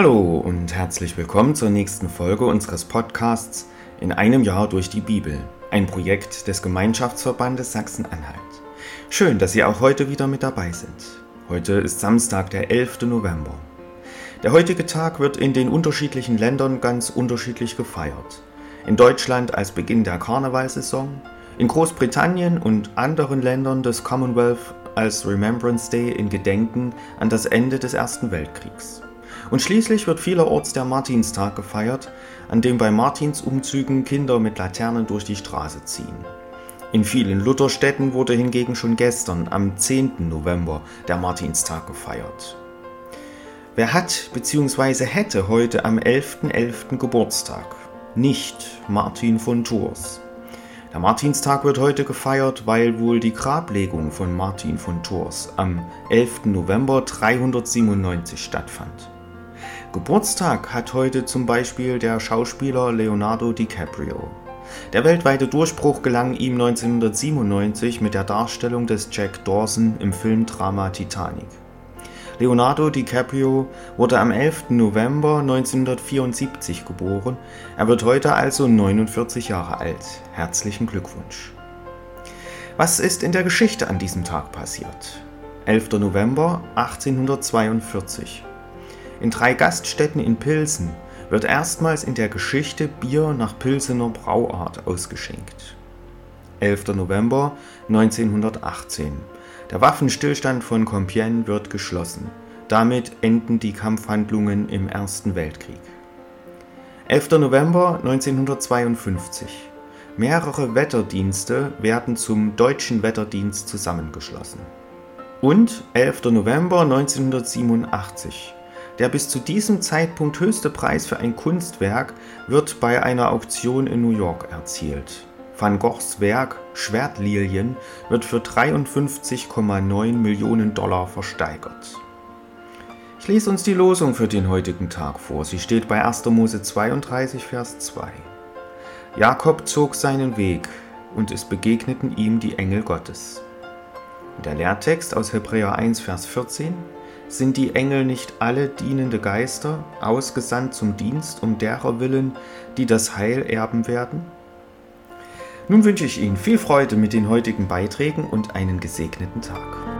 Hallo und herzlich willkommen zur nächsten Folge unseres Podcasts In einem Jahr durch die Bibel, ein Projekt des Gemeinschaftsverbandes Sachsen-Anhalt. Schön, dass Sie auch heute wieder mit dabei sind. Heute ist Samstag, der 11. November. Der heutige Tag wird in den unterschiedlichen Ländern ganz unterschiedlich gefeiert. In Deutschland als Beginn der Karnevalsaison, in Großbritannien und anderen Ländern des Commonwealth als Remembrance Day in Gedenken an das Ende des Ersten Weltkriegs. Und schließlich wird vielerorts der Martinstag gefeiert, an dem bei Martinsumzügen Kinder mit Laternen durch die Straße ziehen. In vielen Lutherstädten wurde hingegen schon gestern, am 10. November, der Martinstag gefeiert. Wer hat bzw. hätte heute am 11.11. .11. Geburtstag? Nicht Martin von Tours. Der Martinstag wird heute gefeiert, weil wohl die Grablegung von Martin von Tours am 11. November 397 stattfand. Geburtstag hat heute zum Beispiel der Schauspieler Leonardo DiCaprio. Der weltweite Durchbruch gelang ihm 1997 mit der Darstellung des Jack Dawson im Filmdrama Titanic. Leonardo DiCaprio wurde am 11. November 1974 geboren. Er wird heute also 49 Jahre alt. Herzlichen Glückwunsch. Was ist in der Geschichte an diesem Tag passiert? 11. November 1842. In drei Gaststätten in Pilsen wird erstmals in der Geschichte Bier nach Pilsener Brauart ausgeschenkt. 11. November 1918. Der Waffenstillstand von Compiègne wird geschlossen. Damit enden die Kampfhandlungen im Ersten Weltkrieg. 11. November 1952. Mehrere Wetterdienste werden zum Deutschen Wetterdienst zusammengeschlossen. Und 11. November 1987. Der bis zu diesem Zeitpunkt höchste Preis für ein Kunstwerk wird bei einer Auktion in New York erzielt. Van Goghs Werk Schwertlilien wird für 53,9 Millionen Dollar versteigert. Ich lese uns die Losung für den heutigen Tag vor. Sie steht bei 1. Mose 32, Vers 2. Jakob zog seinen Weg und es begegneten ihm die Engel Gottes. Der Lehrtext aus Hebräer 1, Vers 14 sind die Engel nicht alle dienende Geister, ausgesandt zum Dienst um derer willen, die das Heil erben werden? Nun wünsche ich Ihnen viel Freude mit den heutigen Beiträgen und einen gesegneten Tag.